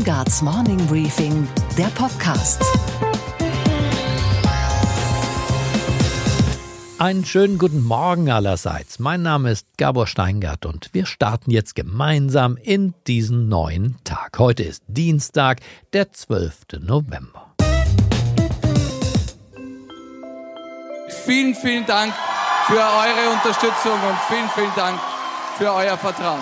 Steingarts Morning Briefing, der Podcast. Einen schönen guten Morgen allerseits. Mein Name ist Gabor Steingart und wir starten jetzt gemeinsam in diesen neuen Tag. Heute ist Dienstag, der 12. November. Vielen, vielen Dank für eure Unterstützung und vielen, vielen Dank für euer Vertrauen.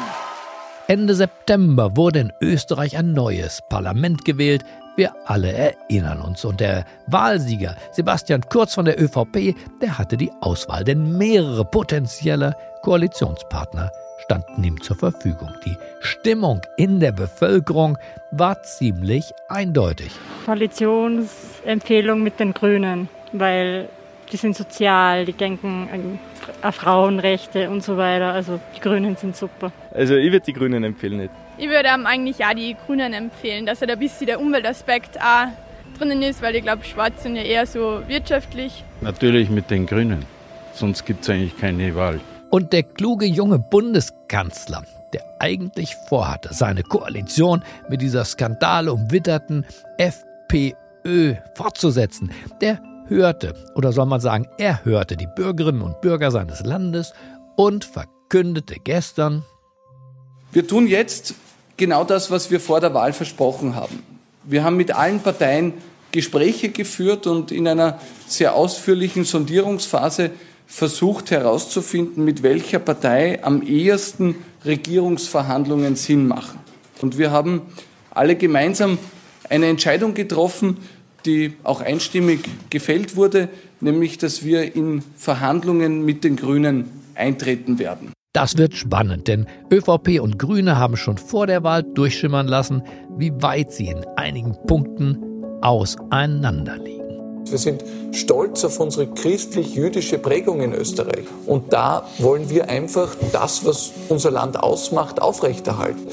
Ende September wurde in Österreich ein neues Parlament gewählt. Wir alle erinnern uns. Und der Wahlsieger Sebastian Kurz von der ÖVP, der hatte die Auswahl, denn mehrere potenzielle Koalitionspartner standen ihm zur Verfügung. Die Stimmung in der Bevölkerung war ziemlich eindeutig. Koalitionsempfehlung mit den Grünen, weil die sind sozial, die denken an Frauenrechte und so weiter. Also die Grünen sind super. Also ich würde die Grünen empfehlen nicht. Ich würde eigentlich auch die Grünen empfehlen, dass halt ein bisschen der Umweltaspekt auch drinnen ist, weil ich glaube, Schwarz sind ja eher so wirtschaftlich. Natürlich mit den Grünen, sonst gibt es eigentlich keine Wahl. Und der kluge junge Bundeskanzler, der eigentlich vorhatte, seine Koalition mit dieser skandalumwitterten FPÖ fortzusetzen, der hörte, oder soll man sagen, er hörte die Bürgerinnen und Bürger seines Landes und verkündete gestern, wir tun jetzt genau das, was wir vor der Wahl versprochen haben. Wir haben mit allen Parteien Gespräche geführt und in einer sehr ausführlichen Sondierungsphase versucht herauszufinden, mit welcher Partei am ehesten Regierungsverhandlungen Sinn machen. Und wir haben alle gemeinsam eine Entscheidung getroffen, die auch einstimmig gefällt wurde, nämlich dass wir in Verhandlungen mit den Grünen eintreten werden. Das wird spannend, denn ÖVP und Grüne haben schon vor der Wahl durchschimmern lassen, wie weit sie in einigen Punkten auseinanderliegen. Wir sind stolz auf unsere christlich-jüdische Prägung in Österreich. Und da wollen wir einfach das, was unser Land ausmacht, aufrechterhalten.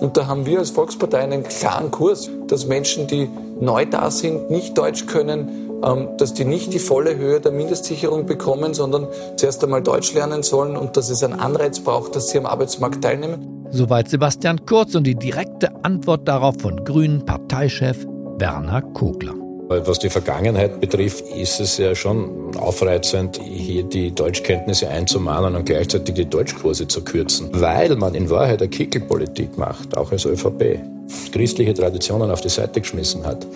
Und da haben wir als Volkspartei einen klaren Kurs, dass Menschen, die neu da sind, nicht Deutsch können, ähm, dass die nicht die volle Höhe der Mindestsicherung bekommen, sondern zuerst einmal Deutsch lernen sollen und dass es einen Anreiz braucht, dass sie am Arbeitsmarkt teilnehmen. Soweit Sebastian Kurz und die direkte Antwort darauf von Grünen Parteichef Werner Kogler. Was die Vergangenheit betrifft, ist es ja schon aufreizend, hier die Deutschkenntnisse einzumahnen und gleichzeitig die Deutschkurse zu kürzen, weil man in Wahrheit eine Kickelpolitik macht, auch als ÖVP, christliche Traditionen auf die Seite geschmissen hat.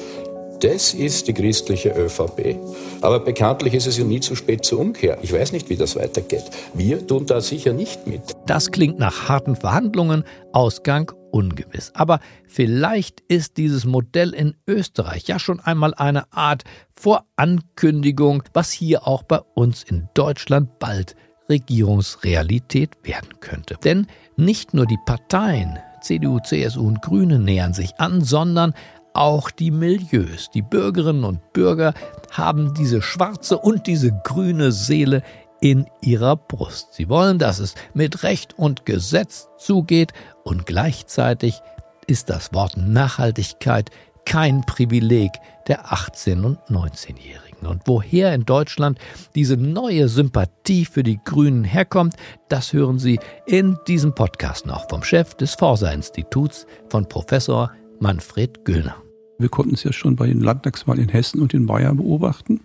Das ist die christliche ÖVP. Aber bekanntlich ist es ja nie zu spät zur Umkehr. Ich weiß nicht, wie das weitergeht. Wir tun da sicher nicht mit. Das klingt nach harten Verhandlungen, Ausgang ungewiss. Aber vielleicht ist dieses Modell in Österreich ja schon einmal eine Art Vorankündigung, was hier auch bei uns in Deutschland bald Regierungsrealität werden könnte. Denn nicht nur die Parteien CDU, CSU und Grüne nähern sich an, sondern auch die Milieus. Die Bürgerinnen und Bürger haben diese schwarze und diese grüne Seele in ihrer Brust. Sie wollen, dass es mit Recht und Gesetz zugeht und gleichzeitig ist das Wort Nachhaltigkeit kein Privileg der 18- und 19-Jährigen. Und woher in Deutschland diese neue Sympathie für die Grünen herkommt, das hören Sie in diesem Podcast noch vom Chef des Forsa-Instituts von Professor Manfred Güllner. Wir konnten es ja schon bei den Landtagswahlen in Hessen und in Bayern beobachten,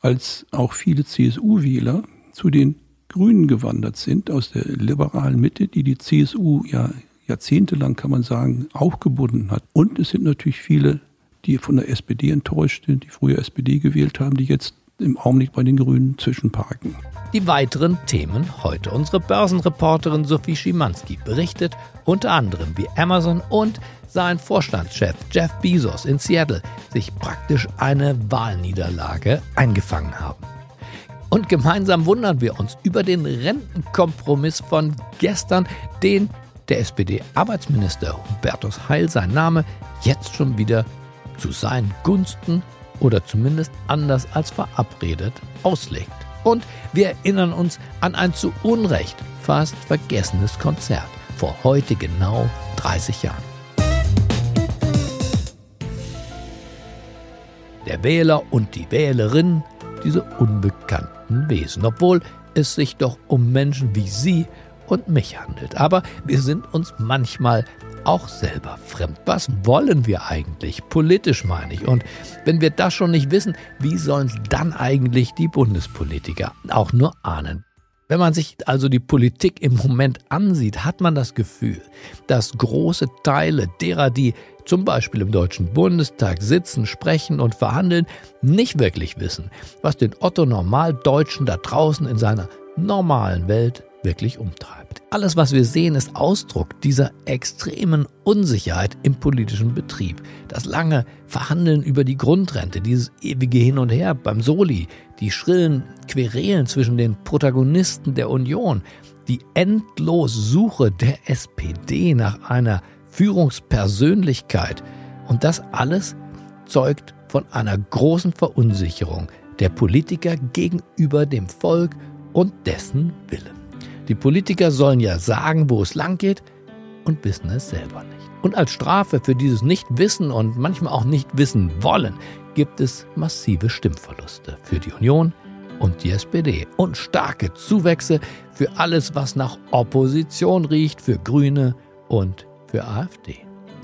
als auch viele CSU-Wähler zu den Grünen gewandert sind, aus der liberalen Mitte, die die CSU ja jahrzehntelang, kann man sagen, auch gebunden hat. Und es sind natürlich viele, die von der SPD enttäuscht sind, die früher SPD gewählt haben, die jetzt im Augenblick bei den Grünen zwischenparken. Die weiteren Themen heute. Unsere Börsenreporterin Sophie Schimanski berichtet unter anderem, wie Amazon und sein Vorstandschef Jeff Bezos in Seattle sich praktisch eine Wahlniederlage eingefangen haben. Und gemeinsam wundern wir uns über den Rentenkompromiss von gestern, den der SPD-Arbeitsminister Hubertus Heil, sein Name, jetzt schon wieder zu seinen Gunsten oder zumindest anders als verabredet auslegt. Und wir erinnern uns an ein zu Unrecht fast vergessenes Konzert vor heute genau 30 Jahren. Der Wähler und die Wählerin, diese unbekannten Wesen, obwohl es sich doch um Menschen wie Sie und mich handelt. Aber wir sind uns manchmal auch selber fremd. Was wollen wir eigentlich? Politisch meine ich. Und wenn wir das schon nicht wissen, wie sollen es dann eigentlich die Bundespolitiker auch nur ahnen? Wenn man sich also die Politik im Moment ansieht, hat man das Gefühl, dass große Teile derer, die zum Beispiel im Deutschen Bundestag sitzen, sprechen und verhandeln, nicht wirklich wissen, was den Otto Normaldeutschen da draußen in seiner normalen Welt wirklich umtreibt. Alles, was wir sehen, ist Ausdruck dieser extremen Unsicherheit im politischen Betrieb. Das lange Verhandeln über die Grundrente, dieses ewige Hin und Her beim Soli, die schrillen Querelen zwischen den Protagonisten der Union, die endlose Suche der SPD nach einer Führungspersönlichkeit. Und das alles zeugt von einer großen Verunsicherung der Politiker gegenüber dem Volk und dessen Willen. Die Politiker sollen ja sagen, wo es lang geht und wissen es selber nicht. Und als Strafe für dieses Nichtwissen und manchmal auch nicht wissen wollen, gibt es massive Stimmverluste für die Union und die SPD und starke Zuwächse für alles, was nach Opposition riecht, für Grüne und für AfD.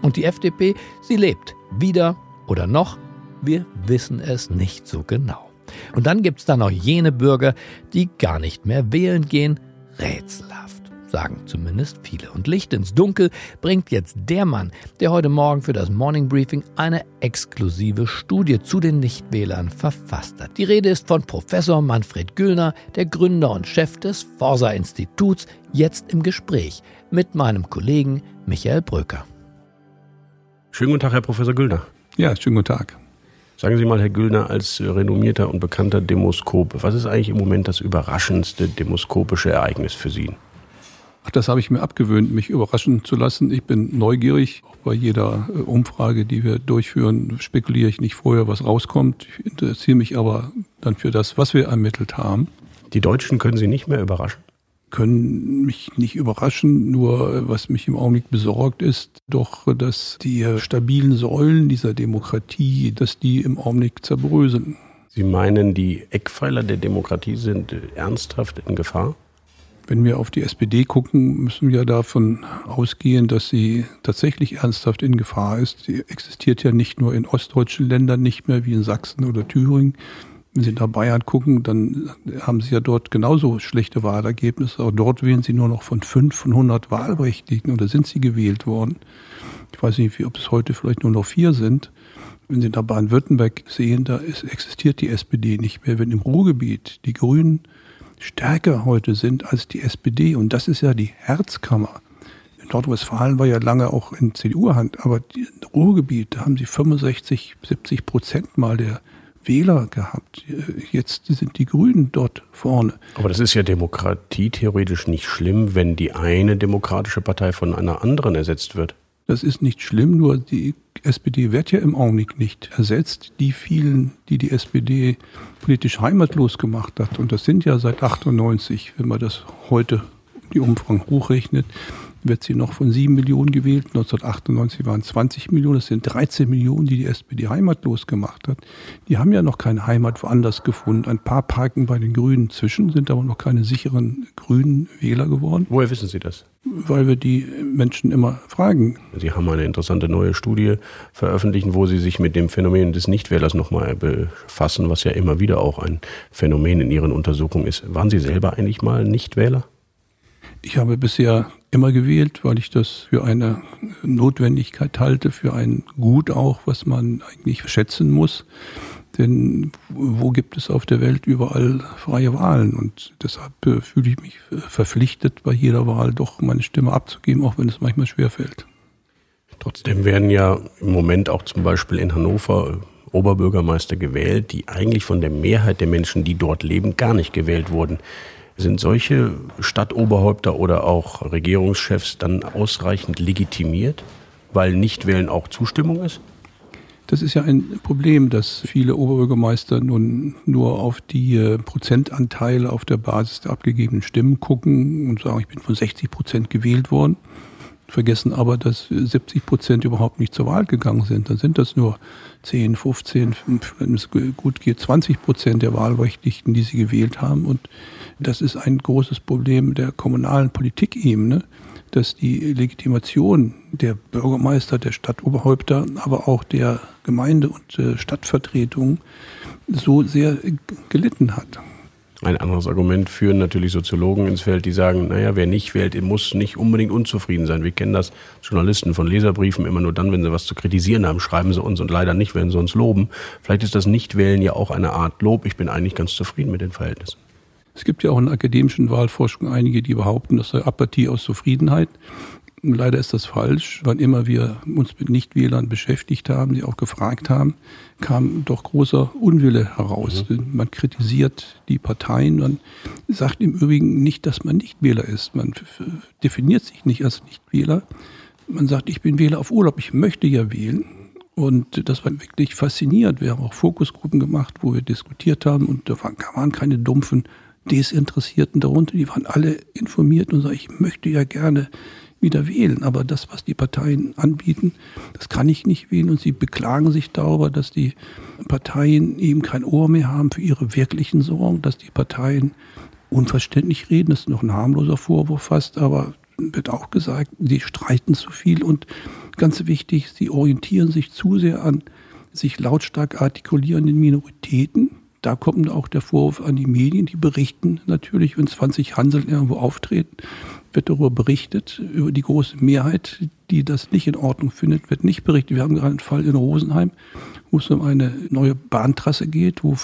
Und die FDP, sie lebt wieder oder noch, wir wissen es nicht so genau. Und dann gibt es da noch jene Bürger, die gar nicht mehr wählen gehen, rätselhaft, sagen zumindest viele. Und Licht ins Dunkel bringt jetzt der Mann, der heute Morgen für das Morning Briefing eine exklusive Studie zu den Nichtwählern verfasst hat. Die Rede ist von Professor Manfred Güllner, der Gründer und Chef des Forsa-Instituts, jetzt im Gespräch mit meinem Kollegen Michael Bröker. Schönen guten Tag, Herr Professor Güllner. Ja, schönen guten Tag. Sagen Sie mal, Herr Güllner, als renommierter und bekannter Demoskop, was ist eigentlich im Moment das überraschendste demoskopische Ereignis für Sie? Ach, das habe ich mir abgewöhnt, mich überraschen zu lassen. Ich bin neugierig. Auch bei jeder äh, Umfrage, die wir durchführen, spekuliere ich nicht vorher, was rauskommt. Ich interessiere mich aber dann für das, was wir ermittelt haben. Die Deutschen können Sie nicht mehr überraschen? Können mich nicht überraschen. Nur was mich im Augenblick besorgt ist, doch, dass die stabilen Säulen dieser Demokratie, dass die im Augenblick zerbröseln. Sie meinen, die Eckpfeiler der Demokratie sind ernsthaft in Gefahr? Wenn wir auf die SPD gucken, müssen wir davon ausgehen, dass sie tatsächlich ernsthaft in Gefahr ist. Sie existiert ja nicht nur in ostdeutschen Ländern nicht mehr wie in Sachsen oder Thüringen, wenn Sie nach Bayern gucken, dann haben Sie ja dort genauso schlechte Wahlergebnisse. Auch dort wählen Sie nur noch von fünf von 100 Wahlberechtigten oder sind Sie gewählt worden. Ich weiß nicht, ob es heute vielleicht nur noch vier sind. Wenn Sie nach Baden-Württemberg sehen, da ist, existiert die SPD nicht mehr. Wenn im Ruhrgebiet die Grünen stärker heute sind als die SPD, und das ist ja die Herzkammer. In Nordrhein-Westfalen war ja lange auch in CDU-Hand, aber im Ruhrgebiet, da haben sie 65, 70 Prozent mal der Wähler gehabt. Jetzt sind die Grünen dort vorne. Aber das ist ja Demokratie theoretisch nicht schlimm, wenn die eine demokratische Partei von einer anderen ersetzt wird. Das ist nicht schlimm, nur die SPD wird ja im Augenblick nicht ersetzt. Die vielen, die die SPD politisch heimatlos gemacht hat, und das sind ja seit 98, wenn man das heute die Umfang hochrechnet, wird sie noch von 7 Millionen gewählt. 1998 waren es 20 Millionen. Das sind 13 Millionen, die die SPD heimatlos gemacht hat. Die haben ja noch keine Heimat woanders gefunden. Ein paar parken bei den Grünen zwischen, sind aber noch keine sicheren grünen Wähler geworden. Woher wissen Sie das? Weil wir die Menschen immer fragen. Sie haben eine interessante neue Studie veröffentlicht, wo Sie sich mit dem Phänomen des Nichtwählers nochmal befassen, was ja immer wieder auch ein Phänomen in Ihren Untersuchungen ist. Waren Sie selber eigentlich mal Nichtwähler? Ich habe bisher immer gewählt, weil ich das für eine Notwendigkeit halte, für ein Gut auch, was man eigentlich schätzen muss. Denn wo gibt es auf der Welt überall freie Wahlen? Und deshalb äh, fühle ich mich verpflichtet, bei jeder Wahl doch meine Stimme abzugeben, auch wenn es manchmal schwerfällt. Trotzdem werden ja im Moment auch zum Beispiel in Hannover Oberbürgermeister gewählt, die eigentlich von der Mehrheit der Menschen, die dort leben, gar nicht gewählt wurden. Sind solche Stadtoberhäupter oder auch Regierungschefs dann ausreichend legitimiert, weil Nichtwählen auch Zustimmung ist? Das ist ja ein Problem, dass viele Oberbürgermeister nun nur auf die äh, Prozentanteile auf der Basis der abgegebenen Stimmen gucken und sagen, ich bin von 60 Prozent gewählt worden, vergessen aber, dass 70 Prozent überhaupt nicht zur Wahl gegangen sind. Dann sind das nur 10, 15, wenn es gut geht, 20 Prozent der Wahlberechtigten, die sie gewählt haben. Und das ist ein großes Problem der kommunalen Politikebene, dass die Legitimation der Bürgermeister, der Stadtoberhäupter, aber auch der Gemeinde- und äh, Stadtvertretungen so sehr gelitten hat. Ein anderes Argument führen natürlich Soziologen ins Feld, die sagen, naja, wer nicht wählt, muss nicht unbedingt unzufrieden sein. Wir kennen das Journalisten von Leserbriefen immer nur dann, wenn sie was zu kritisieren haben, schreiben sie uns und leider nicht, wenn sie uns loben. Vielleicht ist das Nichtwählen ja auch eine Art Lob. Ich bin eigentlich ganz zufrieden mit den Verhältnissen. Es gibt ja auch in der akademischen Wahlforschung einige, die behaupten, das sei Apathie aus Zufriedenheit. Leider ist das falsch. Wann immer wir uns mit Nichtwählern beschäftigt haben, die auch gefragt haben, kam doch großer Unwille heraus. Mhm. Man kritisiert die Parteien. Man sagt im Übrigen nicht, dass man Nichtwähler ist. Man definiert sich nicht als Nichtwähler. Man sagt, ich bin Wähler auf Urlaub. Ich möchte ja wählen. Und das war wirklich faszinierend. Wir haben auch Fokusgruppen gemacht, wo wir diskutiert haben. Und da waren keine dumpfen Desinteressierten darunter. Die waren alle informiert und sagen, ich möchte ja gerne wieder wählen. Aber das, was die Parteien anbieten, das kann ich nicht wählen. Und sie beklagen sich darüber, dass die Parteien eben kein Ohr mehr haben für ihre wirklichen Sorgen, dass die Parteien unverständlich reden. Das ist noch ein harmloser Vorwurf fast, aber wird auch gesagt, sie streiten zu viel und ganz wichtig, sie orientieren sich zu sehr an sich lautstark artikulierenden Minoritäten. Da kommt auch der Vorwurf an die Medien, die berichten natürlich, wenn 20 Hansel irgendwo auftreten, wird darüber berichtet. Über die große Mehrheit, die das nicht in Ordnung findet, wird nicht berichtet. Wir haben gerade einen Fall in Rosenheim, wo es um eine neue Bahntrasse geht, wo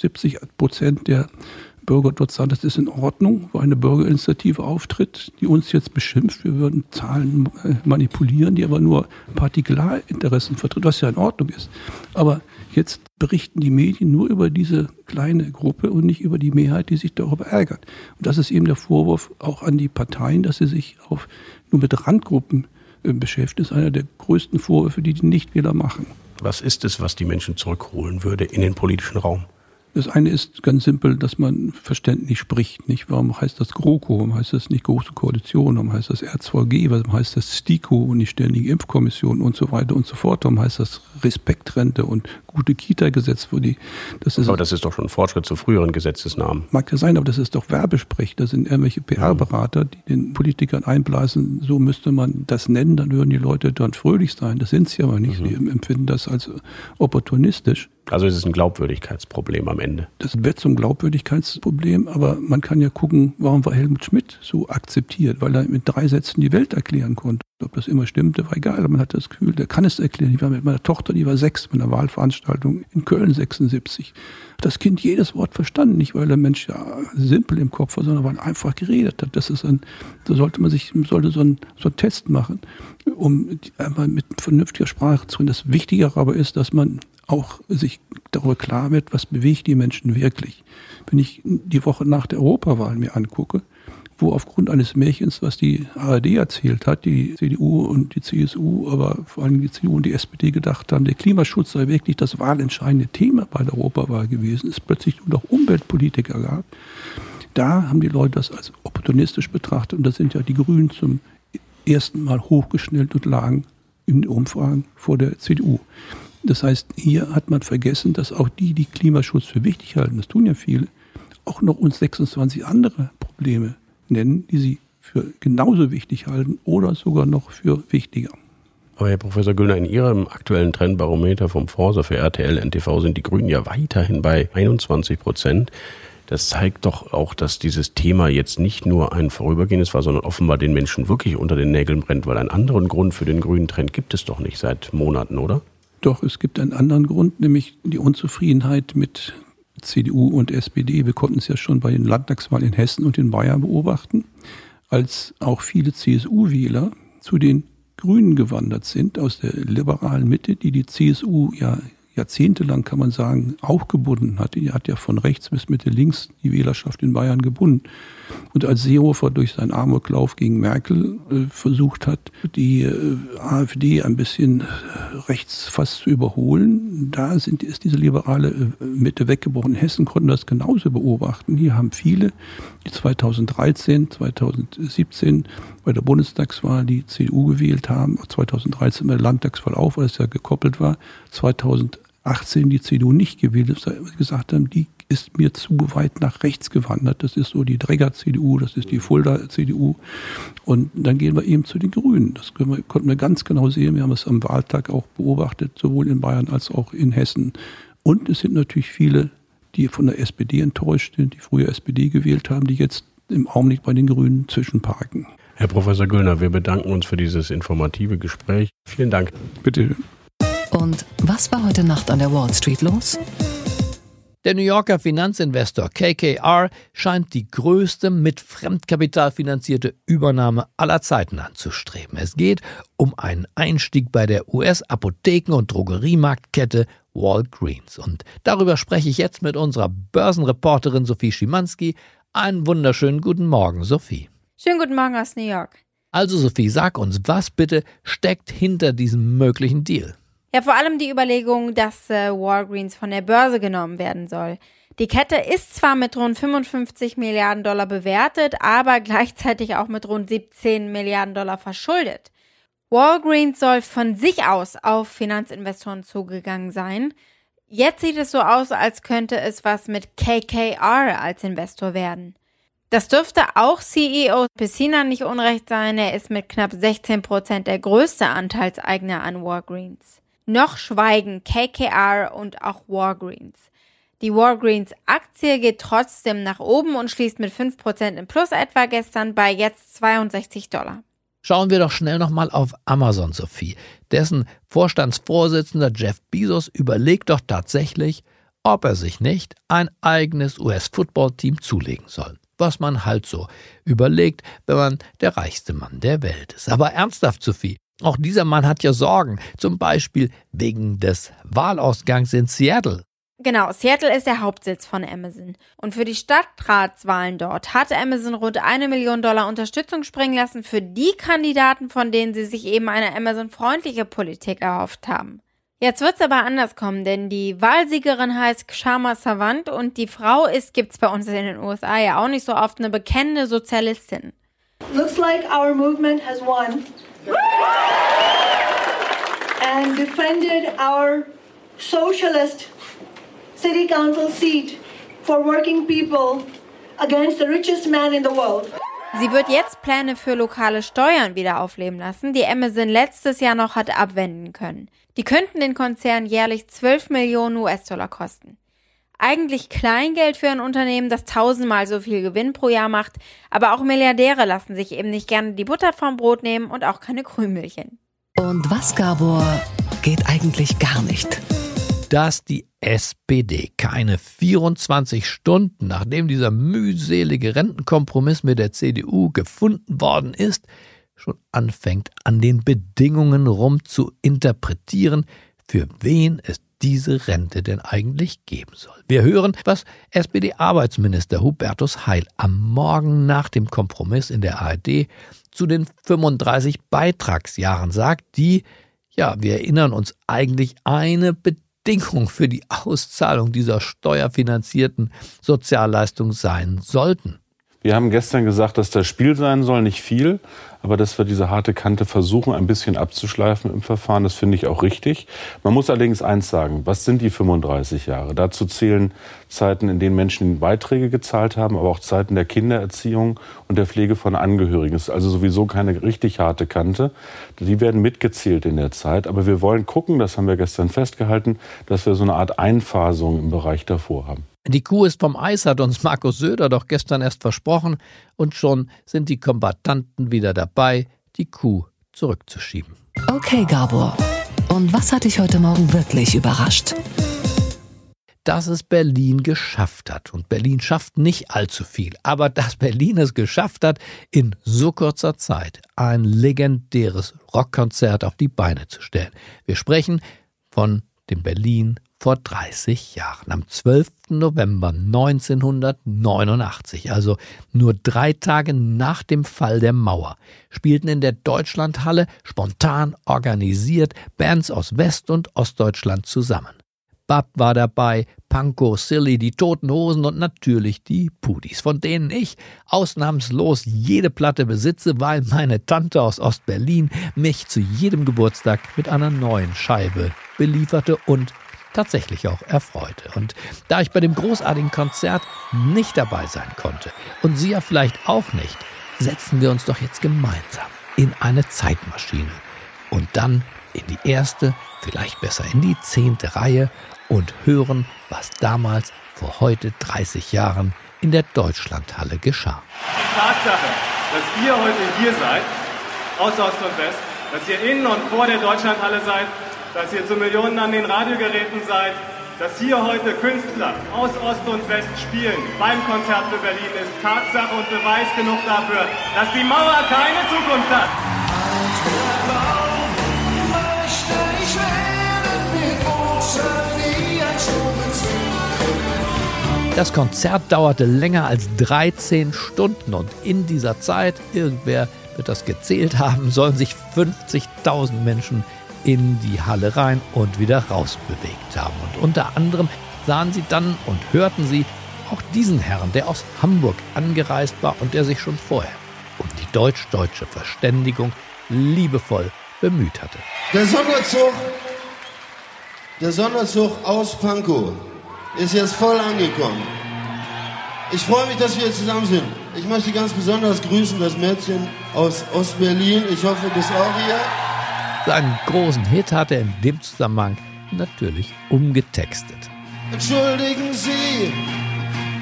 70 Prozent der Bürger dort sagen, das ist in Ordnung, wo eine Bürgerinitiative auftritt, die uns jetzt beschimpft, wir würden Zahlen äh, manipulieren, die aber nur Partikularinteressen vertritt, was ja in Ordnung ist. Aber jetzt berichten die Medien nur über diese kleine Gruppe und nicht über die Mehrheit, die sich darüber ärgert. Und das ist eben der Vorwurf auch an die Parteien, dass sie sich auf, nur mit Randgruppen äh, beschäftigen. Das ist einer der größten Vorwürfe, die die Nichtwähler machen. Was ist es, was die Menschen zurückholen würde in den politischen Raum? Das eine ist ganz simpel, dass man verständlich spricht. Nicht? Warum heißt das GroKo? Warum heißt das nicht Große Koalition? Warum heißt das R2G? Warum heißt das STIKO und die Ständige Impfkommission und so weiter und so fort? Warum heißt das Respektrente und gute Kita-Gesetz? Das aber das ist doch schon ein Fortschritt zu früheren Gesetzesnamen. Mag ja sein, aber das ist doch Werbesprech. Das sind irgendwelche PR-Berater, die den Politikern einblasen, so müsste man das nennen, dann würden die Leute dann fröhlich sein. Das sind sie aber nicht. Mhm. Sie empfinden das als opportunistisch. Also es ist ein Glaubwürdigkeitsproblem am Ende. Das wird zum Glaubwürdigkeitsproblem, aber man kann ja gucken, warum war Helmut Schmidt so akzeptiert, weil er mit drei Sätzen die Welt erklären konnte. Ob das immer stimmte, war egal, man hat das Gefühl, der kann es erklären. Ich war mit meiner Tochter, die war sechs, bei einer Wahlveranstaltung in Köln 76. Hat das Kind jedes Wort verstanden, nicht weil der Mensch ja simpel im Kopf war, sondern weil er einfach geredet hat. Das ist ein, da sollte man sich, sollte so einen, so einen Test machen, um einmal mit vernünftiger Sprache zu reden. Das Wichtigere aber ist, dass man auch sich darüber klar wird, was bewegt die Menschen wirklich. Wenn ich die Woche nach der Europawahl mir angucke, wo aufgrund eines Märchens, was die ARD erzählt hat, die CDU und die CSU, aber vor allem die CDU und die SPD gedacht haben, der Klimaschutz sei wirklich das wahlentscheidende Thema bei der Europawahl gewesen, es plötzlich nur noch Umweltpolitiker gab. Da haben die Leute das als opportunistisch betrachtet und da sind ja die Grünen zum ersten Mal hochgeschnellt und lagen in den Umfragen vor der CDU. Das heißt, hier hat man vergessen, dass auch die, die Klimaschutz für wichtig halten, das tun ja viele, auch noch uns 26 andere Probleme nennen, die sie für genauso wichtig halten oder sogar noch für wichtiger. Aber Herr Professor Güllner, in Ihrem aktuellen Trendbarometer vom Forsa für RTL NTV sind die Grünen ja weiterhin bei 21 Prozent. Das zeigt doch auch, dass dieses Thema jetzt nicht nur ein vorübergehendes war, sondern offenbar den Menschen wirklich unter den Nägeln brennt, weil einen anderen Grund für den grünen Trend gibt es doch nicht seit Monaten, oder? Doch, es gibt einen anderen Grund, nämlich die Unzufriedenheit mit CDU und SPD. Wir konnten es ja schon bei den Landtagswahlen in Hessen und in Bayern beobachten, als auch viele CSU-Wähler zu den Grünen gewandert sind aus der liberalen Mitte, die die CSU ja jahrzehntelang, kann man sagen, auch gebunden hat. Die hat ja von rechts bis Mitte links die Wählerschaft in Bayern gebunden. Und als Seehofer durch seinen Amoklauf gegen Merkel äh, versucht hat, die äh, AfD ein bisschen äh, rechts fast zu überholen, da sind, ist diese liberale äh, Mitte weggebrochen. In Hessen konnten das genauso beobachten. Hier haben viele, die 2013, 2017 bei der Bundestagswahl die CDU gewählt haben, 2013 bei der Landtagswahl auch, weil es ja gekoppelt war, 2018 die CDU nicht gewählt ist, gesagt haben, die ist mir zu weit nach rechts gewandert. Das ist so die Dregger-CDU, das ist die Fulda-CDU. Und dann gehen wir eben zu den Grünen. Das wir, konnten wir ganz genau sehen. Wir haben es am Wahltag auch beobachtet, sowohl in Bayern als auch in Hessen. Und es sind natürlich viele, die von der SPD enttäuscht sind, die früher SPD gewählt haben, die jetzt im Augenblick bei den Grünen zwischenparken. Herr Professor Güllner, wir bedanken uns für dieses informative Gespräch. Vielen Dank. Bitte. Und was war heute Nacht an der Wall Street los? Der New Yorker Finanzinvestor KKR scheint die größte mit Fremdkapital finanzierte Übernahme aller Zeiten anzustreben. Es geht um einen Einstieg bei der US-Apotheken- und Drogeriemarktkette Walgreens. Und darüber spreche ich jetzt mit unserer Börsenreporterin Sophie Schimanski. Einen wunderschönen guten Morgen, Sophie. Schönen guten Morgen aus New York. Also Sophie, sag uns, was bitte steckt hinter diesem möglichen Deal? Ja, vor allem die Überlegung, dass äh, Walgreens von der Börse genommen werden soll. Die Kette ist zwar mit rund 55 Milliarden Dollar bewertet, aber gleichzeitig auch mit rund 17 Milliarden Dollar verschuldet. Walgreens soll von sich aus auf Finanzinvestoren zugegangen sein. Jetzt sieht es so aus, als könnte es was mit KKR als Investor werden. Das dürfte auch CEO Pessina nicht unrecht sein. Er ist mit knapp 16 Prozent der größte Anteilseigner an Walgreens. Noch schweigen KKR und auch Walgreens. Die Walgreens-Aktie geht trotzdem nach oben und schließt mit 5% im Plus etwa gestern bei jetzt 62 Dollar. Schauen wir doch schnell nochmal auf Amazon, Sophie. Dessen Vorstandsvorsitzender Jeff Bezos überlegt doch tatsächlich, ob er sich nicht ein eigenes US-Football-Team zulegen soll. Was man halt so überlegt, wenn man der reichste Mann der Welt ist. Aber ernsthaft, Sophie, auch dieser Mann hat ja Sorgen, zum Beispiel wegen des Wahlausgangs in Seattle. Genau, Seattle ist der Hauptsitz von Amazon. Und für die Stadtratswahlen dort hat Amazon rund eine Million Dollar Unterstützung springen lassen für die Kandidaten, von denen sie sich eben eine Amazon-freundliche Politik erhofft haben. Jetzt wird's aber anders kommen, denn die Wahlsiegerin heißt Kshama Savant und die Frau ist, gibt's bei uns in den USA ja auch nicht so oft, eine bekennende Sozialistin. Looks like our movement has won. And defended our socialist city council seat for working people against the richest man in the world. Sie wird jetzt Pläne für lokale Steuern wieder aufleben lassen, die Amazon letztes Jahr noch hat abwenden können. Die könnten den Konzern jährlich 12 Millionen US-Dollar kosten. Eigentlich Kleingeld für ein Unternehmen, das tausendmal so viel Gewinn pro Jahr macht, aber auch Milliardäre lassen sich eben nicht gerne die Butter vom Brot nehmen und auch keine Krümelchen. Und was, Gabor, geht eigentlich gar nicht? Dass die SPD keine 24 Stunden, nachdem dieser mühselige Rentenkompromiss mit der CDU gefunden worden ist, schon anfängt, an den Bedingungen rum zu interpretieren, für wen es diese Rente denn eigentlich geben soll. Wir hören, was SPD-Arbeitsminister Hubertus Heil am Morgen nach dem Kompromiss in der ARD zu den 35 Beitragsjahren sagt, die, ja, wir erinnern uns, eigentlich eine Bedingung für die Auszahlung dieser steuerfinanzierten Sozialleistung sein sollten. Wir haben gestern gesagt, dass das Spiel sein soll, nicht viel, aber dass wir diese harte Kante versuchen, ein bisschen abzuschleifen im Verfahren, das finde ich auch richtig. Man muss allerdings eins sagen, was sind die 35 Jahre? Dazu zählen Zeiten, in denen Menschen Beiträge gezahlt haben, aber auch Zeiten der Kindererziehung und der Pflege von Angehörigen. Das ist also sowieso keine richtig harte Kante. Die werden mitgezählt in der Zeit, aber wir wollen gucken, das haben wir gestern festgehalten, dass wir so eine Art Einfasung im Bereich davor haben. Die Kuh ist vom Eis, hat uns Markus Söder doch gestern erst versprochen, und schon sind die Kombattanten wieder dabei, die Kuh zurückzuschieben. Okay, Gabor. Und was hat dich heute Morgen wirklich überrascht? Dass es Berlin geschafft hat. Und Berlin schafft nicht allzu viel. Aber dass Berlin es geschafft hat, in so kurzer Zeit ein legendäres Rockkonzert auf die Beine zu stellen. Wir sprechen von dem Berlin vor 30 Jahren, am 12. November 1989, also nur drei Tage nach dem Fall der Mauer, spielten in der Deutschlandhalle spontan organisiert Bands aus West- und Ostdeutschland zusammen. Bab war dabei, Panko, Silly, die Toten Hosen und natürlich die Pudis, von denen ich ausnahmslos jede Platte besitze, weil meine Tante aus Ostberlin mich zu jedem Geburtstag mit einer neuen Scheibe belieferte und tatsächlich auch erfreute. Und da ich bei dem großartigen Konzert nicht dabei sein konnte und Sie ja vielleicht auch nicht, setzen wir uns doch jetzt gemeinsam in eine Zeitmaschine und dann in die erste, vielleicht besser in die zehnte Reihe und hören, was damals vor heute 30 Jahren in der Deutschlandhalle geschah. Die Tatsache, dass ihr heute hier seid, aus Ost und West, dass ihr in und vor der Deutschlandhalle seid, dass ihr zu Millionen an den Radiogeräten seid, dass hier heute Künstler aus Ost und West spielen beim Konzert für Berlin ist Tatsache und Beweis genug dafür, dass die Mauer keine Zukunft hat. Das Konzert dauerte länger als 13 Stunden und in dieser Zeit, irgendwer wird das gezählt haben, sollen sich 50.000 Menschen in die Halle rein und wieder raus bewegt haben. Und unter anderem sahen sie dann und hörten sie auch diesen Herrn, der aus Hamburg angereist war und der sich schon vorher um die deutsch-deutsche Verständigung liebevoll bemüht hatte. Der Sonderzug, der Sonderzug aus Pankow ist jetzt voll angekommen. Ich freue mich, dass wir hier zusammen sind. Ich möchte ganz besonders grüßen das Mädchen aus Ostberlin. Ich hoffe, du bist auch hier. Seinen großen Hit hat er in dem Zusammenhang natürlich umgetextet. Entschuldigen Sie,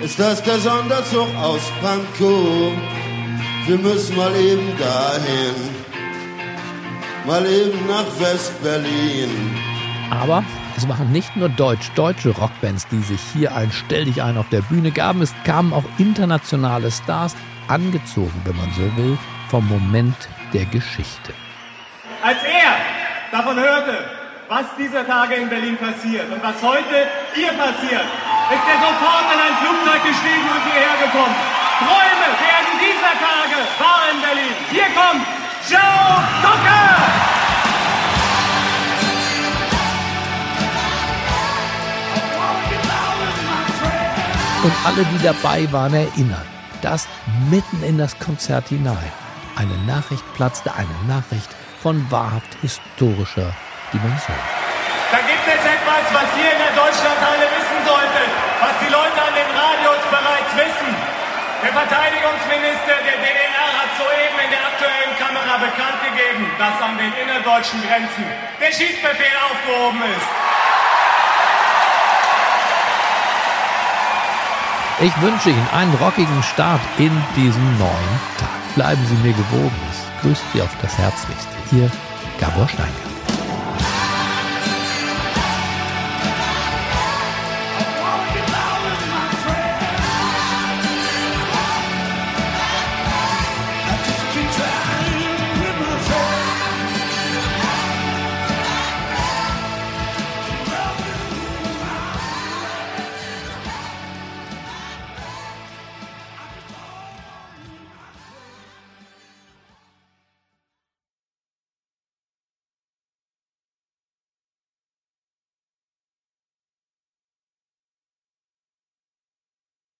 ist das der Sonderzug aus Pankow? Wir müssen mal eben dahin, mal eben nach West-Berlin. Aber es waren nicht nur deutsch-deutsche Rockbands, die sich hier ein Stell dich ein auf der Bühne gaben, es kamen auch internationale Stars, angezogen, wenn man so will, vom Moment der Geschichte. Als er davon hörte, was dieser Tage in Berlin passiert und was heute hier passiert, ist er sofort in ein Flugzeug gestiegen und hierher gekommen. Träume werden dieser Tage wahr in Berlin. Hier kommt Joe Cocker! Und alle, die dabei waren, erinnern, dass mitten in das Konzert hinein eine Nachricht platzte, eine Nachricht von wahrhaft historischer Dimension. Da gibt es etwas, was ihr in der Deutschlandhalle wissen solltet, was die Leute an den Radios bereits wissen. Der Verteidigungsminister der DDR hat soeben in der aktuellen Kamera bekannt gegeben, dass an den innerdeutschen Grenzen der Schießbefehl aufgehoben ist. Ich wünsche Ihnen einen rockigen Start in diesen neuen Tag. Bleiben Sie mir gewogen. Grüßt Sie auf das Herzlichste. Ihr Gabor Steingart.